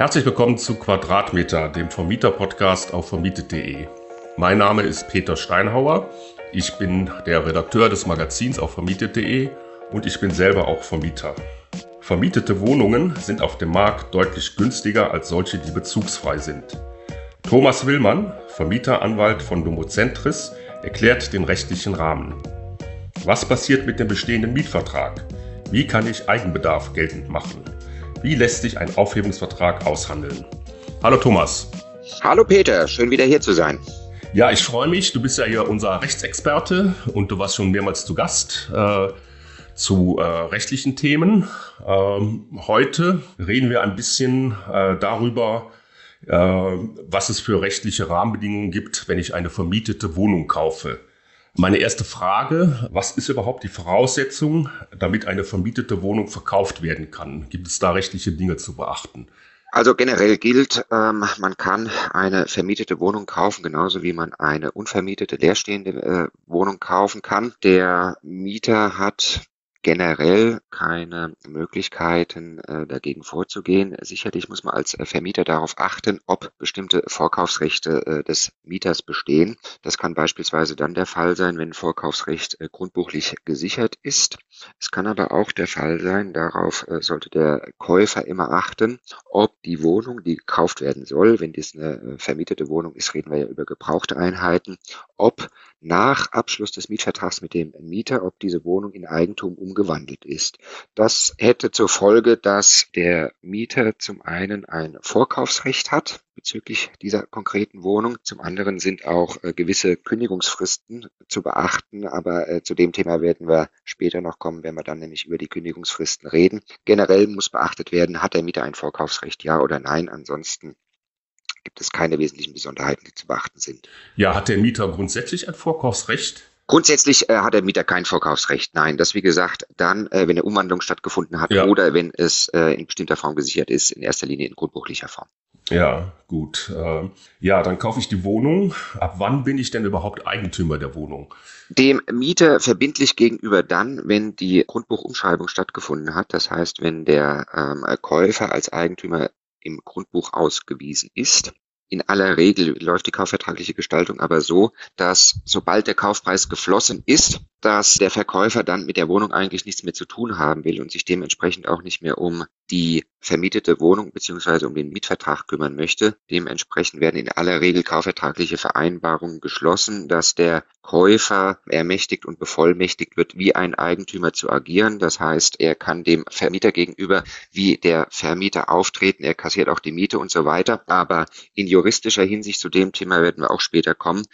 Herzlich willkommen zu Quadratmeter, dem Vermieter-Podcast auf vermietet.de. Mein Name ist Peter Steinhauer. Ich bin der Redakteur des Magazins auf vermietet.de und ich bin selber auch Vermieter. Vermietete Wohnungen sind auf dem Markt deutlich günstiger als solche, die bezugsfrei sind. Thomas Willmann, Vermieteranwalt von Domocentris, erklärt den rechtlichen Rahmen. Was passiert mit dem bestehenden Mietvertrag? Wie kann ich Eigenbedarf geltend machen? Wie lässt sich ein Aufhebungsvertrag aushandeln? Hallo Thomas. Hallo Peter, schön wieder hier zu sein. Ja, ich freue mich. Du bist ja hier unser Rechtsexperte und du warst schon mehrmals zu Gast äh, zu äh, rechtlichen Themen. Ähm, heute reden wir ein bisschen äh, darüber, äh, was es für rechtliche Rahmenbedingungen gibt, wenn ich eine vermietete Wohnung kaufe. Meine erste Frage, was ist überhaupt die Voraussetzung, damit eine vermietete Wohnung verkauft werden kann? Gibt es da rechtliche Dinge zu beachten? Also generell gilt, ähm, man kann eine vermietete Wohnung kaufen, genauso wie man eine unvermietete leerstehende äh, Wohnung kaufen kann. Der Mieter hat generell keine Möglichkeiten, äh, dagegen vorzugehen. Sicherlich muss man als äh, Vermieter darauf achten, ob bestimmte Vorkaufsrechte äh, des Mieters bestehen. Das kann beispielsweise dann der Fall sein, wenn Vorkaufsrecht grundbuchlich gesichert ist. Es kann aber auch der Fall sein, darauf sollte der Käufer immer achten, ob die Wohnung, die gekauft werden soll, wenn dies eine vermietete Wohnung ist, reden wir ja über gebrauchte Einheiten, ob nach Abschluss des Mietvertrags mit dem Mieter, ob diese Wohnung in Eigentum umgewandelt ist. Das hätte zur Folge, dass der Mieter zum einen ein Vorkaufsrecht hat bezüglich dieser konkreten Wohnung. Zum anderen sind auch äh, gewisse Kündigungsfristen zu beachten, aber äh, zu dem Thema werden wir später noch kommen, wenn wir dann nämlich über die Kündigungsfristen reden. Generell muss beachtet werden, hat der Mieter ein Vorkaufsrecht, ja oder nein. Ansonsten gibt es keine wesentlichen Besonderheiten, die zu beachten sind. Ja, hat der Mieter grundsätzlich ein Vorkaufsrecht? Grundsätzlich äh, hat der Mieter kein Vorkaufsrecht. Nein, das wie gesagt dann, äh, wenn eine Umwandlung stattgefunden hat ja. oder wenn es äh, in bestimmter Form gesichert ist, in erster Linie in grundbuchlicher Form. Ja, gut. Äh, ja, dann kaufe ich die Wohnung. Ab wann bin ich denn überhaupt Eigentümer der Wohnung? Dem Mieter verbindlich gegenüber dann, wenn die Grundbuchumschreibung stattgefunden hat. Das heißt, wenn der ähm, Käufer als Eigentümer im Grundbuch ausgewiesen ist. In aller Regel läuft die kaufvertragliche Gestaltung aber so, dass sobald der Kaufpreis geflossen ist, dass der Verkäufer dann mit der Wohnung eigentlich nichts mehr zu tun haben will und sich dementsprechend auch nicht mehr um die vermietete Wohnung beziehungsweise um den Mietvertrag kümmern möchte. Dementsprechend werden in aller Regel kaufvertragliche Vereinbarungen geschlossen, dass der Käufer ermächtigt und bevollmächtigt wird, wie ein Eigentümer zu agieren. Das heißt, er kann dem Vermieter gegenüber wie der Vermieter auftreten, er kassiert auch die Miete und so weiter. Aber in juristischer Hinsicht zu dem Thema werden wir auch später kommen,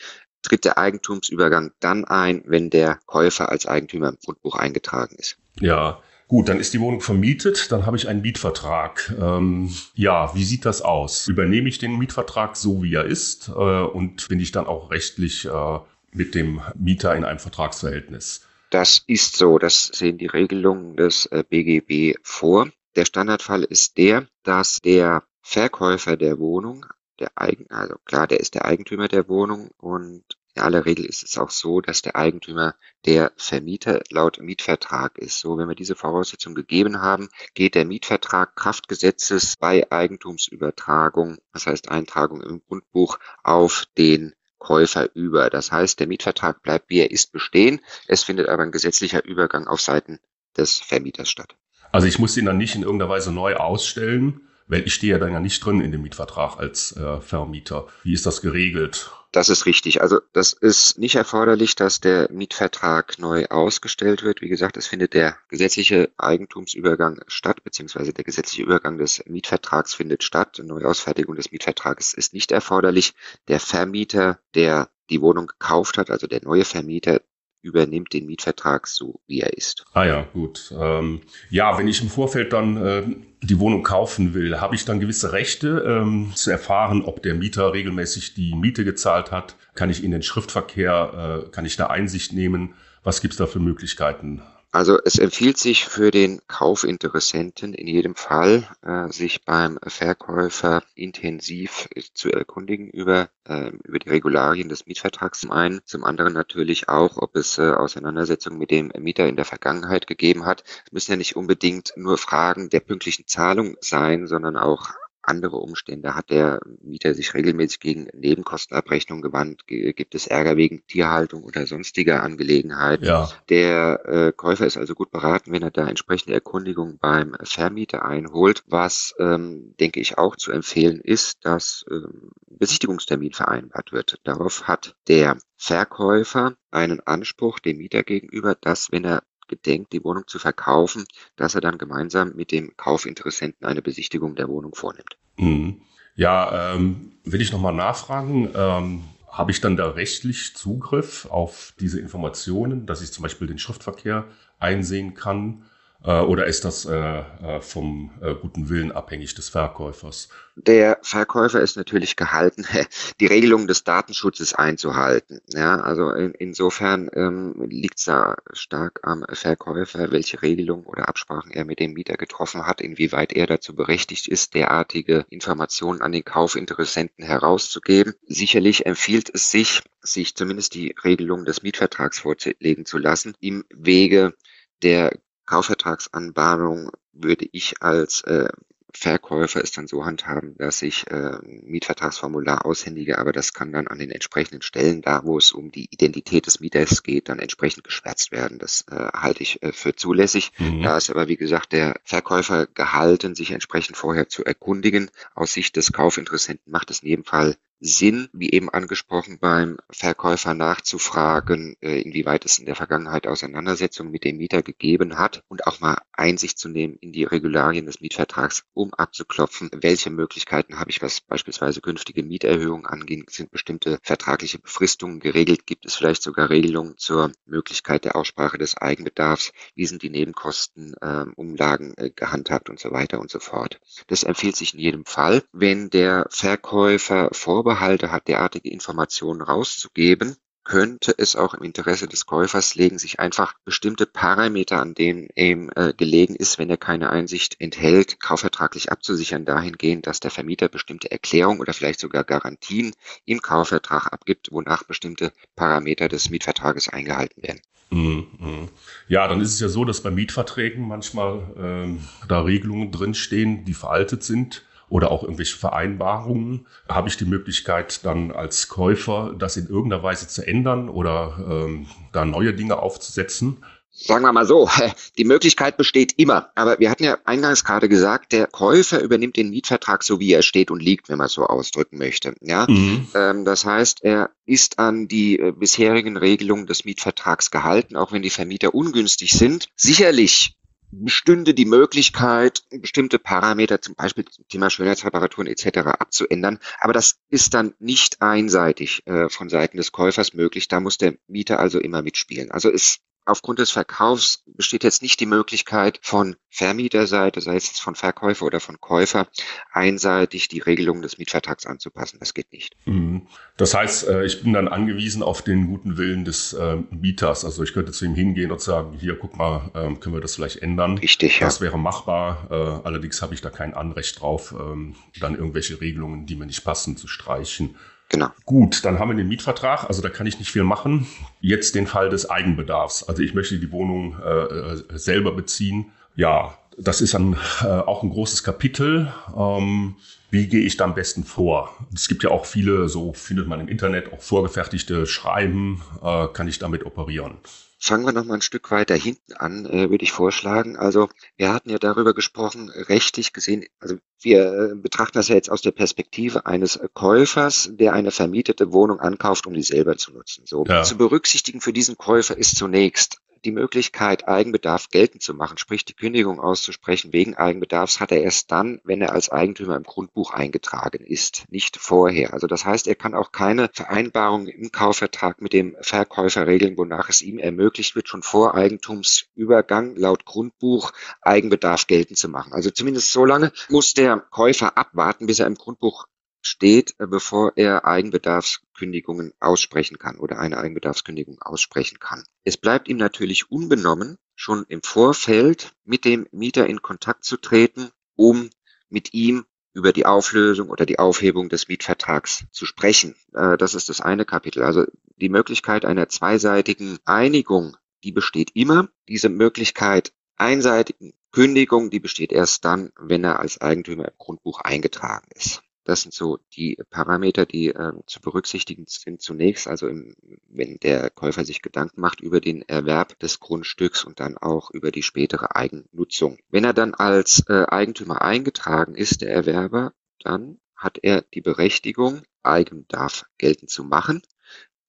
tritt der Eigentumsübergang dann ein, wenn der Käufer als Eigentümer im Grundbuch eingetragen ist. Ja, Gut, dann ist die Wohnung vermietet, dann habe ich einen Mietvertrag. Ähm, ja, wie sieht das aus? Übernehme ich den Mietvertrag so, wie er ist äh, und bin ich dann auch rechtlich äh, mit dem Mieter in einem Vertragsverhältnis? Das ist so, das sehen die Regelungen des äh, BGB vor. Der Standardfall ist der, dass der Verkäufer der Wohnung der Eigen, also klar, der ist der Eigentümer der Wohnung und in aller Regel ist es auch so, dass der Eigentümer der Vermieter laut Mietvertrag ist. So, wenn wir diese Voraussetzung gegeben haben, geht der Mietvertrag Kraftgesetzes bei Eigentumsübertragung, das heißt Eintragung im Grundbuch, auf den Käufer über. Das heißt, der Mietvertrag bleibt wie er ist bestehen. Es findet aber ein gesetzlicher Übergang auf Seiten des Vermieters statt. Also ich muss ihn dann nicht in irgendeiner Weise neu ausstellen, weil ich stehe ja dann ja nicht drin in dem Mietvertrag als äh, Vermieter. Wie ist das geregelt? Das ist richtig. Also das ist nicht erforderlich, dass der Mietvertrag neu ausgestellt wird. Wie gesagt, es findet der gesetzliche Eigentumsübergang statt, beziehungsweise der gesetzliche Übergang des Mietvertrags findet statt. Eine Neuausfertigung des Mietvertrages ist nicht erforderlich. Der Vermieter, der die Wohnung gekauft hat, also der neue Vermieter, übernimmt den Mietvertrag so, wie er ist. Ah ja, gut. Ähm, ja, wenn ich im Vorfeld dann äh, die Wohnung kaufen will, habe ich dann gewisse Rechte ähm, zu erfahren, ob der Mieter regelmäßig die Miete gezahlt hat. Kann ich in den Schriftverkehr, äh, kann ich da Einsicht nehmen? Was gibt es da für Möglichkeiten? Also es empfiehlt sich für den Kaufinteressenten in jedem Fall, äh, sich beim Verkäufer intensiv zu erkundigen über, äh, über die Regularien des Mietvertrags zum einen, zum anderen natürlich auch, ob es äh, Auseinandersetzungen mit dem Mieter in der Vergangenheit gegeben hat. Es müssen ja nicht unbedingt nur Fragen der pünktlichen Zahlung sein, sondern auch andere Umstände? Hat der Mieter sich regelmäßig gegen Nebenkostenabrechnung gewandt? Gibt es Ärger wegen Tierhaltung oder sonstiger Angelegenheiten? Ja. Der äh, Käufer ist also gut beraten, wenn er da entsprechende Erkundigung beim Vermieter einholt. Was, ähm, denke ich, auch zu empfehlen ist, dass ähm, Besichtigungstermin vereinbart wird. Darauf hat der Verkäufer einen Anspruch dem Mieter gegenüber, dass wenn er gedenkt, die Wohnung zu verkaufen, dass er dann gemeinsam mit dem Kaufinteressenten eine Besichtigung der Wohnung vornimmt. Mhm. Ja, ähm, will ich nochmal nachfragen. Ähm, habe ich dann da rechtlich Zugriff auf diese Informationen, dass ich zum Beispiel den Schriftverkehr einsehen kann? Äh, oder ist das äh, äh, vom guten Willen abhängig des Verkäufers? Der Verkäufer ist natürlich gehalten, die Regelungen des Datenschutzes einzuhalten. Ja, also in, insofern ähm, liegt es da stark am Verkäufer, welche Regelung oder Absprachen er mit dem Mieter getroffen hat, inwieweit er dazu berechtigt ist, derartige Informationen an den Kaufinteressenten herauszugeben. Sicherlich empfiehlt es sich, sich zumindest die Regelung des Mietvertrags vorzulegen zu lassen, im Wege der Kaufvertragsanbahnung würde ich als äh, Verkäufer es dann so handhaben, dass ich äh, Mietvertragsformular aushändige, aber das kann dann an den entsprechenden Stellen, da wo es um die Identität des Mieters geht, dann entsprechend geschwärzt werden. Das äh, halte ich äh, für zulässig. Mhm. Da ist aber, wie gesagt, der Verkäufer gehalten, sich entsprechend vorher zu erkundigen. Aus Sicht des Kaufinteressenten macht es in jedem Fall Sinn, wie eben angesprochen, beim Verkäufer nachzufragen, äh, inwieweit es in der Vergangenheit Auseinandersetzungen mit dem Mieter gegeben hat und auch mal Einsicht zu nehmen in die Regularien des Mietvertrags, um abzuklopfen, welche Möglichkeiten habe ich, was beispielsweise künftige Mieterhöhungen angeht, sind bestimmte vertragliche Befristungen geregelt, gibt es vielleicht sogar Regelungen zur Möglichkeit der Aussprache des Eigenbedarfs, wie sind die Nebenkosten, ähm, Umlagen äh, gehandhabt und so weiter und so fort. Das empfiehlt sich in jedem Fall, wenn der Verkäufer vor Vorbehalte hat, derartige Informationen rauszugeben, könnte es auch im Interesse des Käufers legen, sich einfach bestimmte Parameter, an denen ihm äh, gelegen ist, wenn er keine Einsicht enthält, kaufvertraglich abzusichern, dahingehend, dass der Vermieter bestimmte Erklärungen oder vielleicht sogar Garantien im Kaufvertrag abgibt, wonach bestimmte Parameter des Mietvertrages eingehalten werden. Mhm, mhm. Ja, dann ist es ja so, dass bei Mietverträgen manchmal ähm, da Regelungen drinstehen, die veraltet sind oder auch irgendwelche Vereinbarungen, habe ich die Möglichkeit dann als Käufer das in irgendeiner Weise zu ändern oder ähm, da neue Dinge aufzusetzen. Sagen wir mal so, die Möglichkeit besteht immer. Aber wir hatten ja eingangs gerade gesagt, der Käufer übernimmt den Mietvertrag so, wie er steht und liegt, wenn man es so ausdrücken möchte. Ja, mhm. ähm, das heißt, er ist an die äh, bisherigen Regelungen des Mietvertrags gehalten, auch wenn die Vermieter ungünstig sind. Sicherlich bestünde die Möglichkeit, bestimmte Parameter, zum Beispiel zum Thema Schönheitsreparaturen etc. abzuändern. Aber das ist dann nicht einseitig äh, von Seiten des Käufers möglich. Da muss der Mieter also immer mitspielen. Also es aufgrund des Verkaufs besteht jetzt nicht die Möglichkeit von Vermieterseite, sei es jetzt von Verkäufer oder von Käufer, einseitig die Regelungen des Mietvertrags anzupassen. Das geht nicht. Mhm. Das heißt, äh, ich bin dann angewiesen auf den guten Willen des äh, Mieters. Also ich könnte zu ihm hingehen und sagen, hier, guck mal, ähm, können wir das vielleicht ändern? Richtig, ja. Das wäre machbar. Äh, allerdings habe ich da kein Anrecht drauf, ähm, dann irgendwelche Regelungen, die mir nicht passen, zu streichen. Genau. Gut, dann haben wir den Mietvertrag, also da kann ich nicht viel machen. Jetzt den Fall des Eigenbedarfs. Also ich möchte die Wohnung äh, äh selber beziehen. Ja, das ist dann äh, auch ein großes Kapitel. Ähm, wie gehe ich da am besten vor? Es gibt ja auch viele, so findet man im Internet, auch vorgefertigte Schreiben, äh, kann ich damit operieren. Fangen wir noch mal ein Stück weiter hinten an, äh, würde ich vorschlagen. Also wir hatten ja darüber gesprochen, rechtlich gesehen, also wir äh, betrachten das ja jetzt aus der Perspektive eines Käufers, der eine vermietete Wohnung ankauft, um die selber zu nutzen. So ja. zu berücksichtigen für diesen Käufer ist zunächst die Möglichkeit, Eigenbedarf geltend zu machen, sprich die Kündigung auszusprechen wegen Eigenbedarfs, hat er erst dann, wenn er als Eigentümer im Grundbuch eingetragen ist, nicht vorher. Also das heißt, er kann auch keine Vereinbarung im Kaufvertrag mit dem Verkäufer regeln, wonach es ihm ermöglicht wird, schon vor Eigentumsübergang laut Grundbuch Eigenbedarf geltend zu machen. Also zumindest so lange muss der Käufer abwarten, bis er im Grundbuch steht, äh, bevor er Eigenbedarfskündigungen aussprechen kann oder eine Eigenbedarfskündigung aussprechen kann. Es bleibt ihm natürlich unbenommen, schon im Vorfeld mit dem Mieter in Kontakt zu treten, um mit ihm über die Auflösung oder die Aufhebung des Mietvertrags zu sprechen. Äh, das ist das eine Kapitel. Also die Möglichkeit einer zweiseitigen Einigung, die besteht immer. Diese Möglichkeit einseitigen Kündigung, die besteht erst dann, wenn er als Eigentümer im Grundbuch eingetragen ist. Das sind so die Parameter, die äh, zu berücksichtigen sind zunächst, also im, wenn der Käufer sich Gedanken macht über den Erwerb des Grundstücks und dann auch über die spätere Eigennutzung. Wenn er dann als äh, Eigentümer eingetragen ist, der Erwerber, dann hat er die Berechtigung, Eigenbedarf geltend zu machen.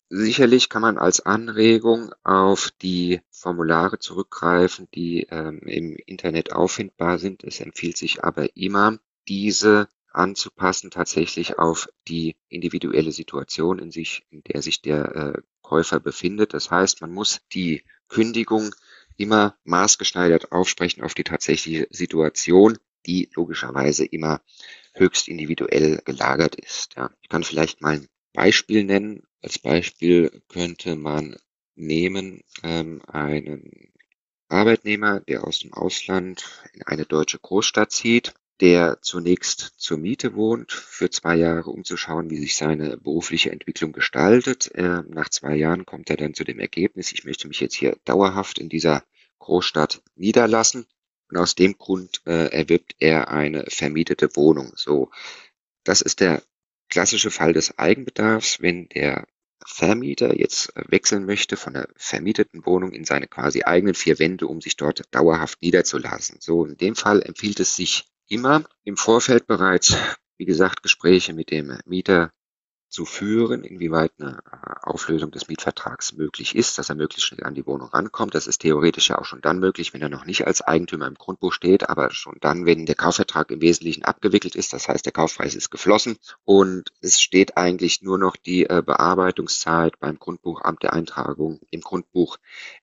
Sicherlich kann man als Anregung auf die Formulare zurückgreifen, die ähm, im Internet auffindbar sind. Es empfiehlt sich aber immer, diese anzupassen, tatsächlich auf die individuelle Situation, in sich, in der sich der äh, Käufer befindet. Das heißt, man muss die Kündigung immer maßgeschneidert aufsprechen auf die tatsächliche Situation, die logischerweise immer höchst individuell gelagert ist. Ja. Ich kann vielleicht mal ein Beispiel nennen. Als Beispiel könnte man nehmen ähm, einen Arbeitnehmer, der aus dem Ausland in eine deutsche Großstadt zieht der zunächst zur Miete wohnt, für zwei Jahre, um zu schauen, wie sich seine berufliche Entwicklung gestaltet. Äh, nach zwei Jahren kommt er dann zu dem Ergebnis, ich möchte mich jetzt hier dauerhaft in dieser Großstadt niederlassen. Und aus dem Grund äh, erwirbt er eine vermietete Wohnung. So, das ist der klassische Fall des Eigenbedarfs, wenn der Vermieter jetzt wechseln möchte von der vermieteten Wohnung in seine quasi eigenen vier Wände, um sich dort dauerhaft niederzulassen. So, in dem Fall empfiehlt es sich immer im Vorfeld bereits, wie gesagt, Gespräche mit dem Mieter zu führen, inwieweit eine äh, Auflösung des Mietvertrags möglich ist, dass er möglichst schnell an die Wohnung rankommt. Das ist theoretisch ja auch schon dann möglich, wenn er noch nicht als Eigentümer im Grundbuch steht, aber schon dann, wenn der Kaufvertrag im Wesentlichen abgewickelt ist. Das heißt, der Kaufpreis ist geflossen und es steht eigentlich nur noch die äh, Bearbeitungszeit beim Grundbuchamt der Eintragung im Grundbuch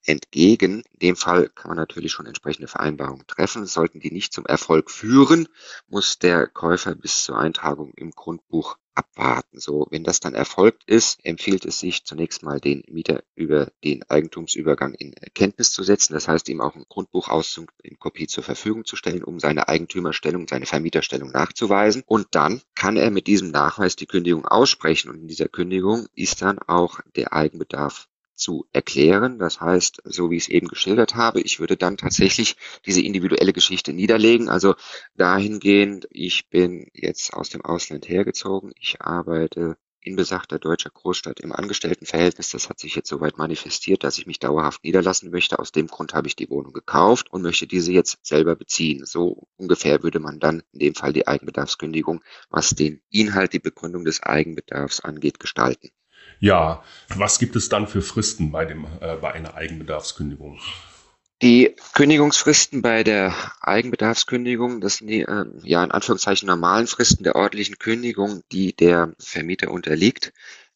entgegen. In dem Fall kann man natürlich schon entsprechende Vereinbarungen treffen. Sollten die nicht zum Erfolg führen, muss der Käufer bis zur Eintragung im Grundbuch abwarten. So, wenn das dann erfolgt ist, empfiehlt es sich zunächst mal den Mieter über den Eigentumsübergang in Kenntnis zu setzen. Das heißt, ihm auch ein Grundbuchauszug in Kopie zur Verfügung zu stellen, um seine Eigentümerstellung, seine Vermieterstellung nachzuweisen. Und dann kann er mit diesem Nachweis die Kündigung aussprechen. Und in dieser Kündigung ist dann auch der Eigenbedarf zu erklären. Das heißt, so wie ich es eben geschildert habe, ich würde dann tatsächlich diese individuelle Geschichte niederlegen. Also dahingehend, ich bin jetzt aus dem Ausland hergezogen, ich arbeite in besagter deutscher Großstadt im Angestelltenverhältnis. Das hat sich jetzt soweit manifestiert, dass ich mich dauerhaft niederlassen möchte. Aus dem Grund habe ich die Wohnung gekauft und möchte diese jetzt selber beziehen. So ungefähr würde man dann in dem Fall die Eigenbedarfskündigung, was den Inhalt, die Begründung des Eigenbedarfs angeht, gestalten. Ja, was gibt es dann für Fristen bei, dem, äh, bei einer Eigenbedarfskündigung? Die Kündigungsfristen bei der Eigenbedarfskündigung, das sind die äh, ja in Anführungszeichen normalen Fristen der ordentlichen Kündigung, die der Vermieter unterliegt,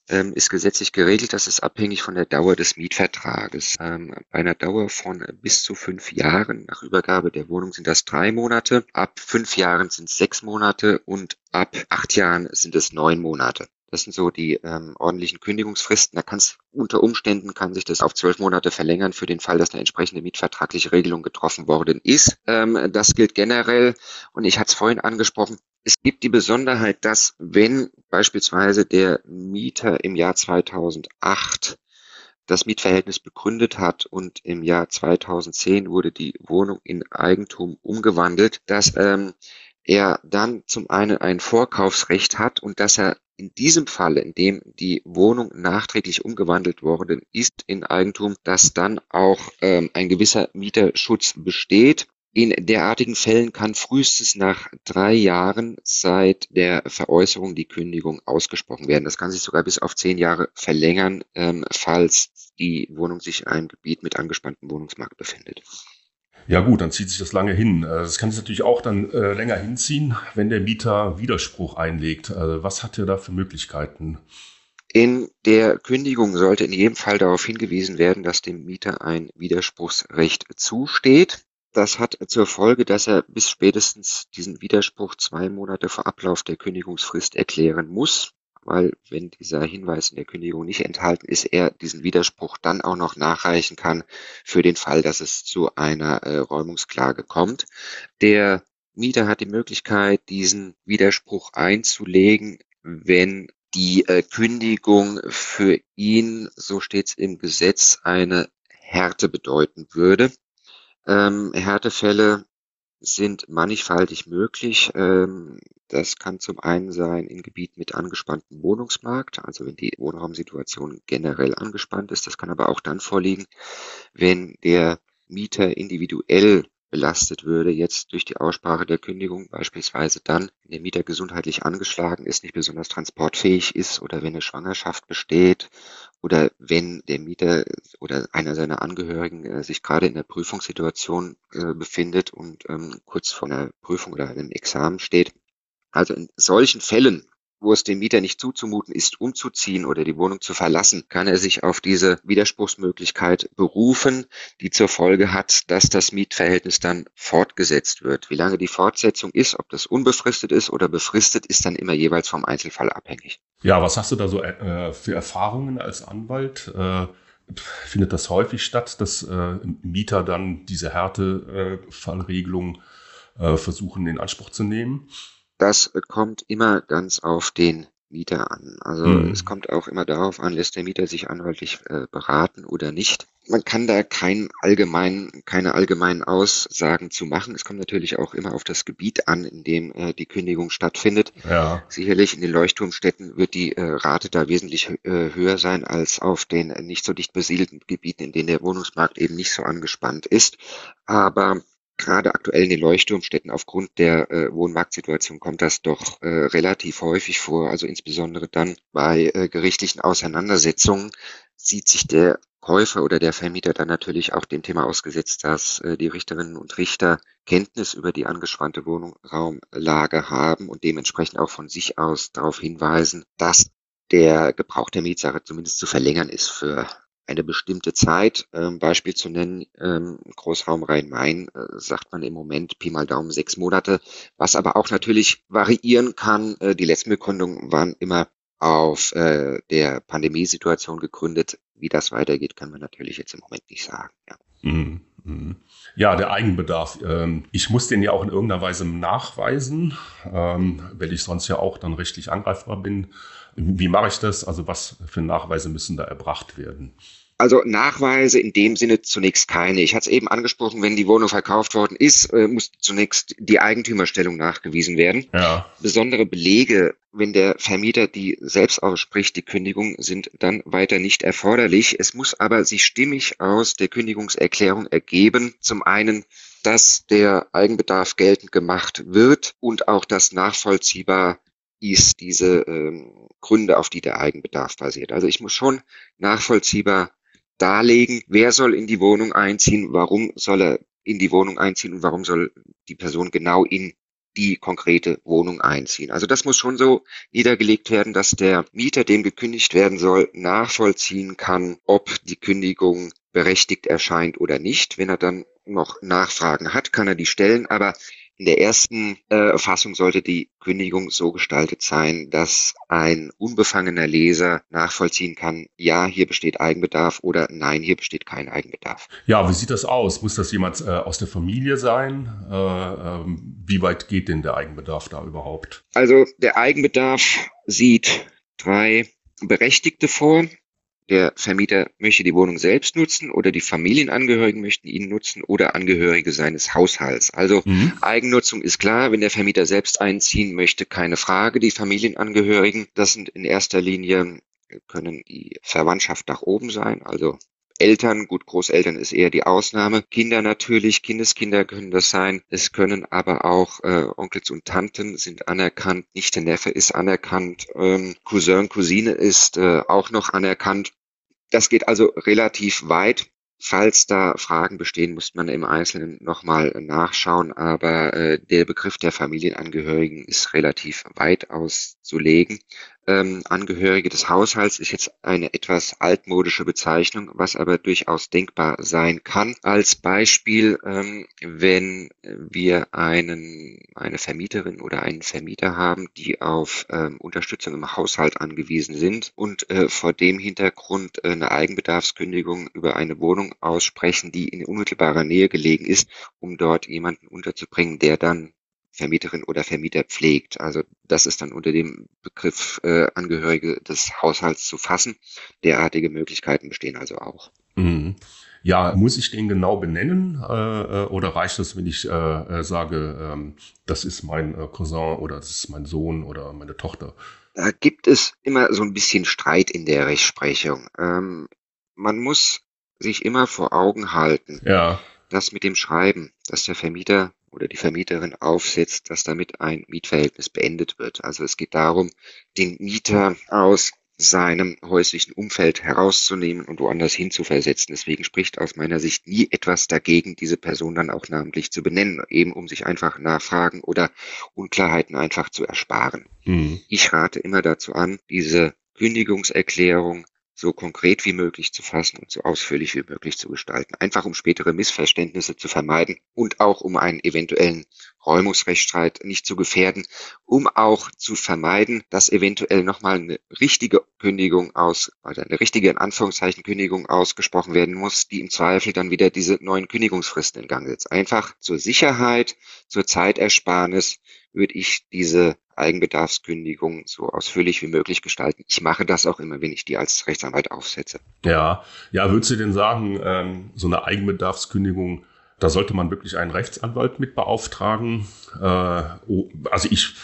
ähm, ist gesetzlich geregelt. Das ist abhängig von der Dauer des Mietvertrages. Ähm, bei einer Dauer von bis zu fünf Jahren nach Übergabe der Wohnung sind das drei Monate, ab fünf Jahren sind es sechs Monate und ab acht Jahren sind es neun Monate. Das sind so die ähm, ordentlichen Kündigungsfristen. Da kann es unter Umständen kann sich das auf zwölf Monate verlängern für den Fall, dass eine entsprechende mietvertragliche Regelung getroffen worden ist. Ähm, das gilt generell. Und ich hatte es vorhin angesprochen. Es gibt die Besonderheit, dass wenn beispielsweise der Mieter im Jahr 2008 das Mietverhältnis begründet hat und im Jahr 2010 wurde die Wohnung in Eigentum umgewandelt, dass ähm, er dann zum einen ein Vorkaufsrecht hat und dass er in diesem Fall, in dem die Wohnung nachträglich umgewandelt worden ist in Eigentum, dass dann auch ähm, ein gewisser Mieterschutz besteht. In derartigen Fällen kann frühestens nach drei Jahren seit der Veräußerung die Kündigung ausgesprochen werden. Das kann sich sogar bis auf zehn Jahre verlängern, ähm, falls die Wohnung sich in einem Gebiet mit angespanntem Wohnungsmarkt befindet. Ja gut, dann zieht sich das lange hin. Äh, das kann sich natürlich auch dann äh, länger hinziehen, wenn der Mieter Widerspruch einlegt. Also was hat er da für Möglichkeiten? In der Kündigung sollte in jedem Fall darauf hingewiesen werden, dass dem Mieter ein Widerspruchsrecht zusteht. Das hat zur Folge, dass er bis spätestens diesen Widerspruch zwei Monate vor Ablauf der Kündigungsfrist erklären muss weil wenn dieser Hinweis in der Kündigung nicht enthalten ist, er diesen Widerspruch dann auch noch nachreichen kann für den Fall, dass es zu einer äh, Räumungsklage kommt. Der Mieter hat die Möglichkeit, diesen Widerspruch einzulegen, wenn die äh, Kündigung für ihn, so steht es im Gesetz, eine Härte bedeuten würde. Ähm, Härtefälle sind mannigfaltig möglich. Ähm, das kann zum einen sein in Gebieten mit angespanntem Wohnungsmarkt, also wenn die Wohnraumsituation generell angespannt ist. Das kann aber auch dann vorliegen, wenn der Mieter individuell belastet würde, jetzt durch die Aussprache der Kündigung, beispielsweise dann, wenn der Mieter gesundheitlich angeschlagen ist, nicht besonders transportfähig ist oder wenn eine Schwangerschaft besteht oder wenn der Mieter oder einer seiner Angehörigen äh, sich gerade in der Prüfungssituation äh, befindet und ähm, kurz vor einer Prüfung oder einem Examen steht. Also in solchen Fällen wo es dem Mieter nicht zuzumuten ist, umzuziehen oder die Wohnung zu verlassen, kann er sich auf diese Widerspruchsmöglichkeit berufen, die zur Folge hat, dass das Mietverhältnis dann fortgesetzt wird. Wie lange die Fortsetzung ist, ob das unbefristet ist oder befristet, ist dann immer jeweils vom Einzelfall abhängig. Ja, was hast du da so äh, für Erfahrungen als Anwalt? Äh, findet das häufig statt, dass äh, Mieter dann diese Härtefallregelung äh, versuchen in Anspruch zu nehmen? Das kommt immer ganz auf den Mieter an. Also mhm. es kommt auch immer darauf an, lässt der Mieter sich anwaltlich äh, beraten oder nicht. Man kann da kein allgemein, keine allgemeinen Aussagen zu machen. Es kommt natürlich auch immer auf das Gebiet an, in dem äh, die Kündigung stattfindet. Ja. Sicherlich in den Leuchtturmstädten wird die äh, Rate da wesentlich äh, höher sein als auf den nicht so dicht besiedelten Gebieten, in denen der Wohnungsmarkt eben nicht so angespannt ist. Aber gerade aktuell in den Leuchtturmstädten aufgrund der äh, Wohnmarktsituation kommt das doch äh, relativ häufig vor. Also insbesondere dann bei äh, gerichtlichen Auseinandersetzungen sieht sich der Käufer oder der Vermieter dann natürlich auch dem Thema ausgesetzt, dass äh, die Richterinnen und Richter Kenntnis über die angespannte Wohnraumlage haben und dementsprechend auch von sich aus darauf hinweisen, dass der Gebrauch der Mietsache zumindest zu verlängern ist für eine bestimmte Zeit. Ähm, Beispiel zu nennen, ähm, Großraum Rhein-Main äh, sagt man im Moment Pi mal Daumen sechs Monate, was aber auch natürlich variieren kann. Äh, die letzten Bekundungen waren immer auf äh, der Pandemiesituation gegründet. Wie das weitergeht, kann man natürlich jetzt im Moment nicht sagen. Ja. Mhm. mhm. Ja, der Eigenbedarf. Ähm, ich muss den ja auch in irgendeiner Weise nachweisen, ähm, weil ich sonst ja auch dann rechtlich angreifbar bin. Wie mache ich das? Also was für Nachweise müssen da erbracht werden? Also Nachweise in dem Sinne zunächst keine. Ich hatte es eben angesprochen, wenn die Wohnung verkauft worden ist, äh, muss zunächst die Eigentümerstellung nachgewiesen werden. Ja. Besondere Belege, wenn der Vermieter die selbst ausspricht, die Kündigung, sind dann weiter nicht erforderlich. Es muss aber sich stimmig aus der Kündigungserklärung ergeben. Zum einen, dass der Eigenbedarf geltend gemacht wird und auch das nachvollziehbar ist diese ähm, Gründe, auf die der Eigenbedarf basiert. Also ich muss schon nachvollziehbar darlegen, wer soll in die Wohnung einziehen, warum soll er in die Wohnung einziehen und warum soll die Person genau in die konkrete Wohnung einziehen. Also das muss schon so niedergelegt werden, dass der Mieter, dem gekündigt werden soll, nachvollziehen kann, ob die Kündigung berechtigt erscheint oder nicht. Wenn er dann noch Nachfragen hat, kann er die stellen, aber in der ersten äh, Fassung sollte die Kündigung so gestaltet sein, dass ein unbefangener Leser nachvollziehen kann, ja, hier besteht Eigenbedarf oder nein, hier besteht kein Eigenbedarf. Ja, wie sieht das aus? Muss das jemand äh, aus der Familie sein? Äh, ähm, wie weit geht denn der Eigenbedarf da überhaupt? Also der Eigenbedarf sieht drei Berechtigte vor. Der Vermieter möchte die Wohnung selbst nutzen oder die Familienangehörigen möchten ihn nutzen oder Angehörige seines Haushalts. Also mhm. Eigennutzung ist klar, wenn der Vermieter selbst einziehen möchte, keine Frage. Die Familienangehörigen, das sind in erster Linie können die Verwandtschaft nach oben sein, also Eltern, gut, Großeltern ist eher die Ausnahme. Kinder natürlich, Kindeskinder können das sein. Es können aber auch äh, Onkels und Tanten sind anerkannt. Nichte, Neffe ist anerkannt. Ähm, Cousin, Cousine ist äh, auch noch anerkannt. Das geht also relativ weit. Falls da Fragen bestehen, muss man im Einzelnen nochmal nachschauen, aber äh, der Begriff der Familienangehörigen ist relativ weit auszulegen. Ähm, Angehörige des Haushalts ist jetzt eine etwas altmodische Bezeichnung, was aber durchaus denkbar sein kann. Als Beispiel, ähm, wenn wir einen, eine Vermieterin oder einen Vermieter haben, die auf ähm, Unterstützung im Haushalt angewiesen sind und äh, vor dem Hintergrund äh, eine Eigenbedarfskündigung über eine Wohnung aussprechen, die in unmittelbarer Nähe gelegen ist, um dort jemanden unterzubringen, der dann Vermieterin oder Vermieter pflegt. Also das ist dann unter dem Begriff äh, Angehörige des Haushalts zu fassen. Derartige Möglichkeiten bestehen also auch. Mhm. Ja, muss ich den genau benennen äh, äh oder reicht es, wenn ich äh, äh, sage, ähm, das ist mein äh, Cousin oder das ist mein Sohn oder meine Tochter? Da gibt es immer so ein bisschen Streit in der Rechtsprechung. Ähm, man muss sich immer vor Augen halten, ja. dass mit dem Schreiben, dass der Vermieter oder die Vermieterin aufsetzt, dass damit ein Mietverhältnis beendet wird. Also es geht darum, den Mieter aus seinem häuslichen Umfeld herauszunehmen und woanders hinzuversetzen. Deswegen spricht aus meiner Sicht nie etwas dagegen, diese Person dann auch namentlich zu benennen, eben um sich einfach Nachfragen oder Unklarheiten einfach zu ersparen. Mhm. Ich rate immer dazu an, diese Kündigungserklärung so konkret wie möglich zu fassen und so ausführlich wie möglich zu gestalten. Einfach um spätere Missverständnisse zu vermeiden und auch um einen eventuellen Räumungsrechtsstreit nicht zu gefährden, um auch zu vermeiden, dass eventuell nochmal eine richtige Kündigung aus, oder eine richtige in Anführungszeichen Kündigung ausgesprochen werden muss, die im Zweifel dann wieder diese neuen Kündigungsfristen in Gang setzt. Einfach zur Sicherheit, zur Zeitersparnis würde ich diese Eigenbedarfskündigung so ausführlich wie möglich gestalten. Ich mache das auch immer, wenn ich die als Rechtsanwalt aufsetze. Ja, ja, würdest du denn sagen, ähm, so eine Eigenbedarfskündigung, da sollte man wirklich einen Rechtsanwalt mit beauftragen? Äh, oh, also ich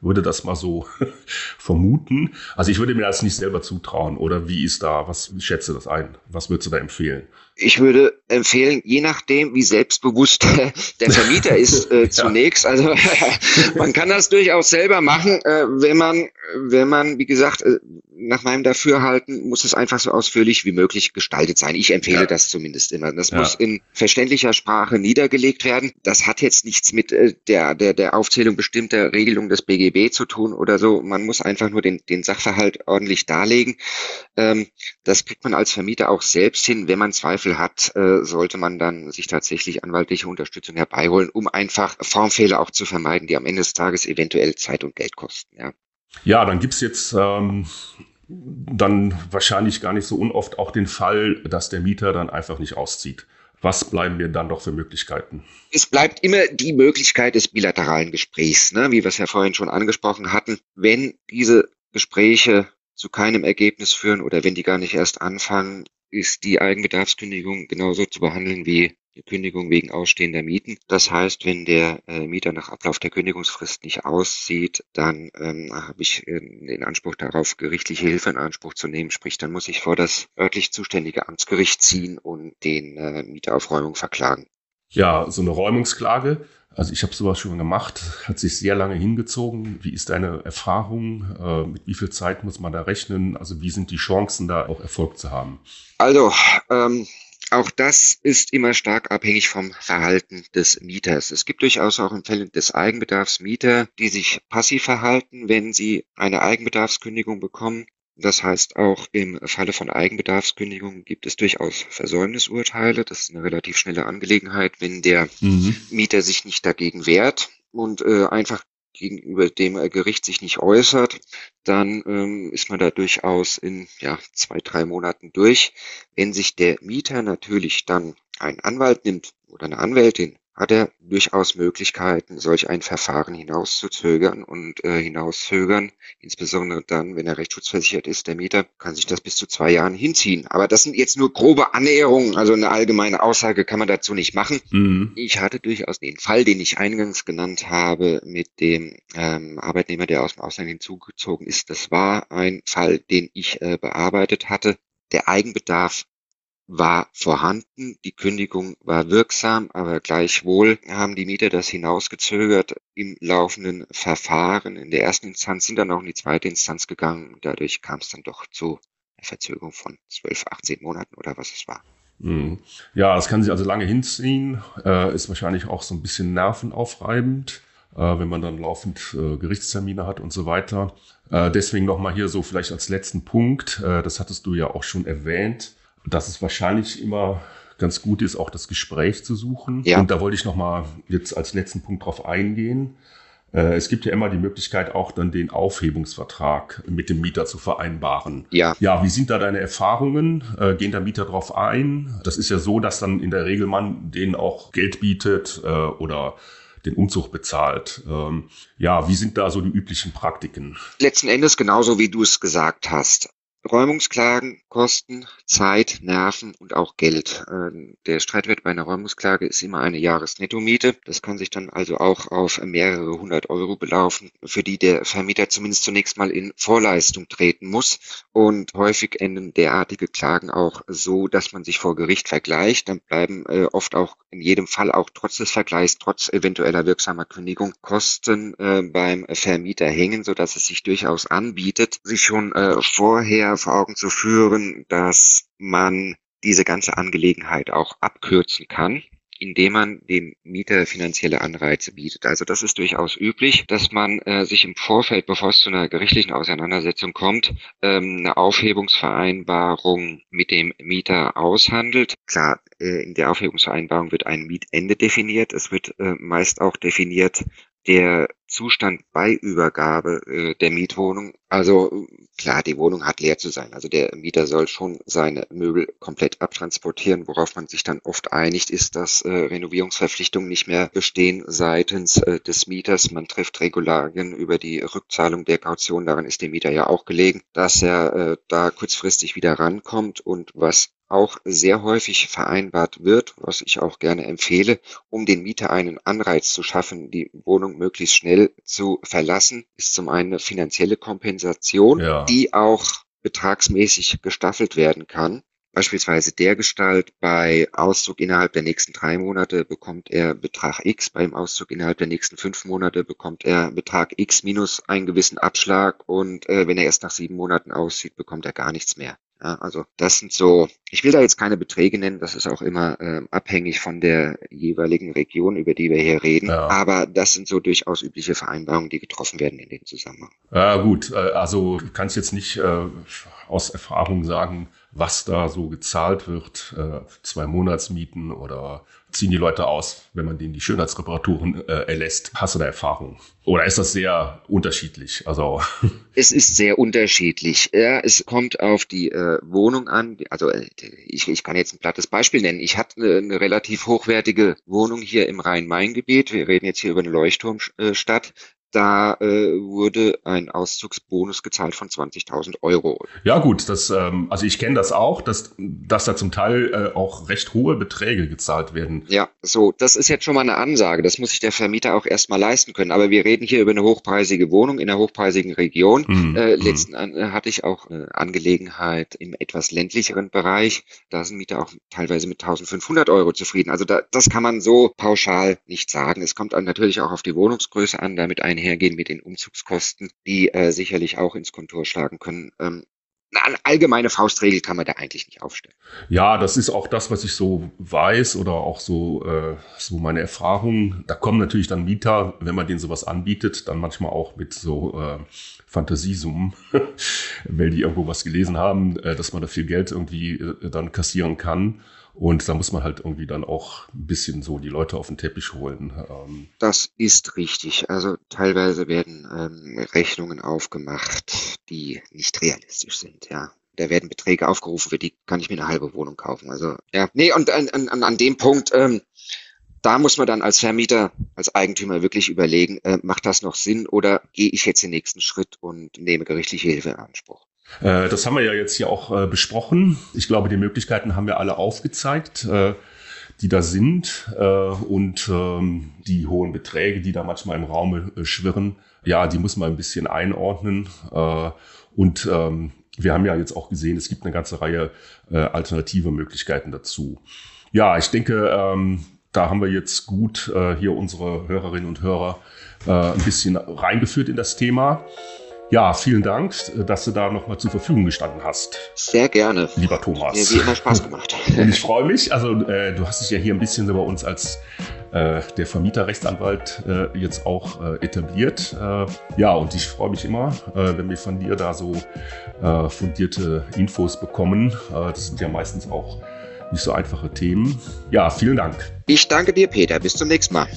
würde das mal so vermuten. Also ich würde mir das nicht selber zutrauen. Oder wie ist da, was schätze das ein? Was würdest du da empfehlen? Ich würde empfehlen, je nachdem, wie selbstbewusst der Vermieter ist äh, zunächst. Also man kann das durchaus selber machen, äh, wenn man, wenn man, wie gesagt, äh, nach meinem Dafürhalten muss es einfach so ausführlich wie möglich gestaltet sein. Ich empfehle ja. das zumindest immer. Das ja. muss in verständlicher Sprache niedergelegt werden. Das hat jetzt nichts mit äh, der, der, der Aufzählung bestimmter Regelungen des BGB zu tun oder so. Man muss einfach nur den, den Sachverhalt ordentlich darlegen. Ähm, das kriegt man als Vermieter auch selbst hin. Wenn man Zweifel hat, äh, sollte man dann sich tatsächlich anwaltliche Unterstützung herbeiholen, um einfach Formfehler auch zu vermeiden, die am Ende des Tages eventuell Zeit und Geld kosten. Ja. Ja, dann gibt's jetzt ähm, dann wahrscheinlich gar nicht so unoft auch den Fall, dass der Mieter dann einfach nicht auszieht. Was bleiben mir dann doch für Möglichkeiten? Es bleibt immer die Möglichkeit des bilateralen Gesprächs, ne? wie wir es ja vorhin schon angesprochen hatten. Wenn diese Gespräche zu keinem Ergebnis führen oder wenn die gar nicht erst anfangen, ist die Eigenbedarfskündigung genauso zu behandeln wie die Kündigung wegen ausstehender Mieten. Das heißt, wenn der äh, Mieter nach Ablauf der Kündigungsfrist nicht aussieht, dann ähm, habe ich äh, den Anspruch darauf, gerichtliche Hilfe in Anspruch zu nehmen. Sprich, dann muss ich vor das örtlich zuständige Amtsgericht ziehen und den äh, Mieter auf Räumung verklagen. Ja, so eine Räumungsklage. Also ich habe sowas schon gemacht, hat sich sehr lange hingezogen. Wie ist deine Erfahrung? Äh, mit wie viel Zeit muss man da rechnen? Also wie sind die Chancen, da auch Erfolg zu haben? Also ähm, auch das ist immer stark abhängig vom Verhalten des Mieters. Es gibt durchaus auch im Fällen des Eigenbedarfs Mieter, die sich passiv verhalten, wenn sie eine Eigenbedarfskündigung bekommen. Das heißt, auch im Falle von Eigenbedarfskündigung gibt es durchaus Versäumnisurteile. Das ist eine relativ schnelle Angelegenheit, wenn der mhm. Mieter sich nicht dagegen wehrt und äh, einfach gegenüber dem Gericht sich nicht äußert, dann ähm, ist man da durchaus in ja, zwei, drei Monaten durch. Wenn sich der Mieter natürlich dann einen Anwalt nimmt oder eine Anwältin, hat er durchaus Möglichkeiten, solch ein Verfahren hinauszuzögern und äh, hinauszögern, insbesondere dann, wenn er rechtsschutzversichert ist, der Mieter, kann sich das bis zu zwei Jahren hinziehen. Aber das sind jetzt nur grobe Annäherungen, also eine allgemeine Aussage kann man dazu nicht machen. Mhm. Ich hatte durchaus den Fall, den ich eingangs genannt habe, mit dem ähm, Arbeitnehmer, der aus dem Ausland hinzugezogen ist. Das war ein Fall, den ich äh, bearbeitet hatte. Der Eigenbedarf war vorhanden, die Kündigung war wirksam, aber gleichwohl haben die Mieter das hinausgezögert im laufenden Verfahren. In der ersten Instanz sind dann auch in die zweite Instanz gegangen und dadurch kam es dann doch zu einer Verzögerung von 12, 18 Monaten oder was es war. Mhm. Ja, es kann sich also lange hinziehen, äh, ist wahrscheinlich auch so ein bisschen nervenaufreibend, äh, wenn man dann laufend äh, Gerichtstermine hat und so weiter. Deswegen nochmal hier so vielleicht als letzten Punkt, das hattest du ja auch schon erwähnt, dass es wahrscheinlich immer ganz gut ist, auch das Gespräch zu suchen. Ja. Und da wollte ich nochmal jetzt als letzten Punkt drauf eingehen. Äh, es gibt ja immer die Möglichkeit, auch dann den Aufhebungsvertrag mit dem Mieter zu vereinbaren. Ja. Ja, wie sind da deine Erfahrungen? Äh, gehen da Mieter drauf ein? Das ist ja so, dass dann in der Regel man denen auch Geld bietet äh, oder den Umzug bezahlt. Ähm, ja, wie sind da so die üblichen Praktiken? Letzten Endes genauso, wie du es gesagt hast. Räumungsklagen kosten Zeit, Nerven und auch Geld. Ähm, der Streitwert bei einer Räumungsklage ist immer eine Jahresnettomiete. Das kann sich dann also auch auf mehrere hundert Euro belaufen, für die der Vermieter zumindest zunächst mal in Vorleistung treten muss. Und häufig enden derartige Klagen auch so, dass man sich vor Gericht vergleicht. Dann bleiben äh, oft auch in jedem Fall auch trotz des Vergleichs, trotz eventueller wirksamer Kündigung Kosten äh, beim Vermieter hängen, sodass es sich durchaus anbietet, sich schon äh, vorher vor Augen zu führen, dass man diese ganze Angelegenheit auch abkürzen kann indem man dem Mieter finanzielle Anreize bietet. Also das ist durchaus üblich, dass man äh, sich im Vorfeld, bevor es zu einer gerichtlichen Auseinandersetzung kommt, ähm, eine Aufhebungsvereinbarung mit dem Mieter aushandelt. Klar, äh, in der Aufhebungsvereinbarung wird ein Mietende definiert. Es wird äh, meist auch definiert, der Zustand bei Übergabe äh, der Mietwohnung. Also klar, die Wohnung hat leer zu sein. Also der Mieter soll schon seine Möbel komplett abtransportieren. Worauf man sich dann oft einigt, ist, dass äh, Renovierungsverpflichtungen nicht mehr bestehen seitens äh, des Mieters. Man trifft Regularien über die Rückzahlung der Kaution. Daran ist dem Mieter ja auch gelegen, dass er äh, da kurzfristig wieder rankommt. Und was auch sehr häufig vereinbart wird, was ich auch gerne empfehle, um den Mieter einen Anreiz zu schaffen, die Wohnung möglichst schnell zu verlassen, ist zum einen eine finanzielle Kompensation, ja. die auch betragsmäßig gestaffelt werden kann. Beispielsweise der Gestalt, bei Auszug innerhalb der nächsten drei Monate bekommt er Betrag X, beim Auszug innerhalb der nächsten fünf Monate bekommt er Betrag X minus einen gewissen Abschlag und äh, wenn er erst nach sieben Monaten auszieht, bekommt er gar nichts mehr. Ja, also das sind so, ich will da jetzt keine Beträge nennen, das ist auch immer äh, abhängig von der jeweiligen Region, über die wir hier reden. Ja. Aber das sind so durchaus übliche Vereinbarungen, die getroffen werden in dem Zusammenhang. Ja gut, äh, also du kannst jetzt nicht äh, aus Erfahrung sagen, was da so gezahlt wird, äh, zwei Monatsmieten oder ziehen die Leute aus, wenn man denen die Schönheitsreparaturen äh, erlässt? Hast du da Erfahrung? Oder ist das sehr unterschiedlich? Also es ist sehr unterschiedlich. Ja, es kommt auf die äh, Wohnung an. Also äh, ich, ich kann jetzt ein plattes Beispiel nennen. Ich hatte eine, eine relativ hochwertige Wohnung hier im Rhein-Main-Gebiet. Wir reden jetzt hier über eine Leuchtturmstadt da äh, wurde ein Auszugsbonus gezahlt von 20.000 Euro. Ja gut, das, ähm, also ich kenne das auch, dass, dass da zum Teil äh, auch recht hohe Beträge gezahlt werden. Ja, so, das ist jetzt schon mal eine Ansage. Das muss sich der Vermieter auch erstmal leisten können. Aber wir reden hier über eine hochpreisige Wohnung in einer hochpreisigen Region. Mhm. Äh, mhm. letzten äh, hatte ich auch eine Angelegenheit im etwas ländlicheren Bereich. Da sind Mieter auch teilweise mit 1.500 Euro zufrieden. Also da, das kann man so pauschal nicht sagen. Es kommt natürlich auch auf die Wohnungsgröße an, damit ein einhergehen mit den Umzugskosten, die äh, sicherlich auch ins Kontor schlagen können. Ähm, eine allgemeine Faustregel kann man da eigentlich nicht aufstellen. Ja, das ist auch das, was ich so weiß oder auch so, äh, so meine Erfahrungen. Da kommen natürlich dann Mieter, wenn man denen sowas anbietet, dann manchmal auch mit so äh, Fantasiesummen, weil die irgendwo was gelesen haben, äh, dass man da viel Geld irgendwie äh, dann kassieren kann. Und da muss man halt irgendwie dann auch ein bisschen so die Leute auf den Teppich holen. Ähm das ist richtig. Also teilweise werden ähm, Rechnungen aufgemacht, die nicht realistisch sind, ja. Da werden Beträge aufgerufen, für die kann ich mir eine halbe Wohnung kaufen. Also ja, nee, und an, an, an dem Punkt, ähm, da muss man dann als Vermieter, als Eigentümer wirklich überlegen, äh, macht das noch Sinn oder gehe ich jetzt den nächsten Schritt und nehme gerichtliche Hilfe in Anspruch? Äh, das haben wir ja jetzt hier auch äh, besprochen. Ich glaube, die Möglichkeiten haben wir alle aufgezeigt, äh, die da sind und ähm, die hohen Beträge, die da manchmal im Raum schwirren. Ja, die muss man ein bisschen einordnen und ähm, wir haben ja jetzt auch gesehen, es gibt eine ganze Reihe alternative Möglichkeiten dazu. Ja, ich denke, ähm, da haben wir jetzt gut hier unsere Hörerinnen und Hörer ein bisschen reingeführt in das Thema. Ja, vielen Dank, dass du da nochmal zur Verfügung gestanden hast. Sehr gerne. Lieber Thomas. Mir wie immer Spaß gemacht. Und ich freue mich. Also, äh, du hast dich ja hier ein bisschen bei uns als äh, der Vermieterrechtsanwalt äh, jetzt auch äh, etabliert. Äh, ja, und ich freue mich immer, äh, wenn wir von dir da so fundierte Infos bekommen. das sind ja meistens auch nicht so einfache Themen. Ja, vielen Dank. Ich danke dir, Peter. Bis zum nächsten Mal.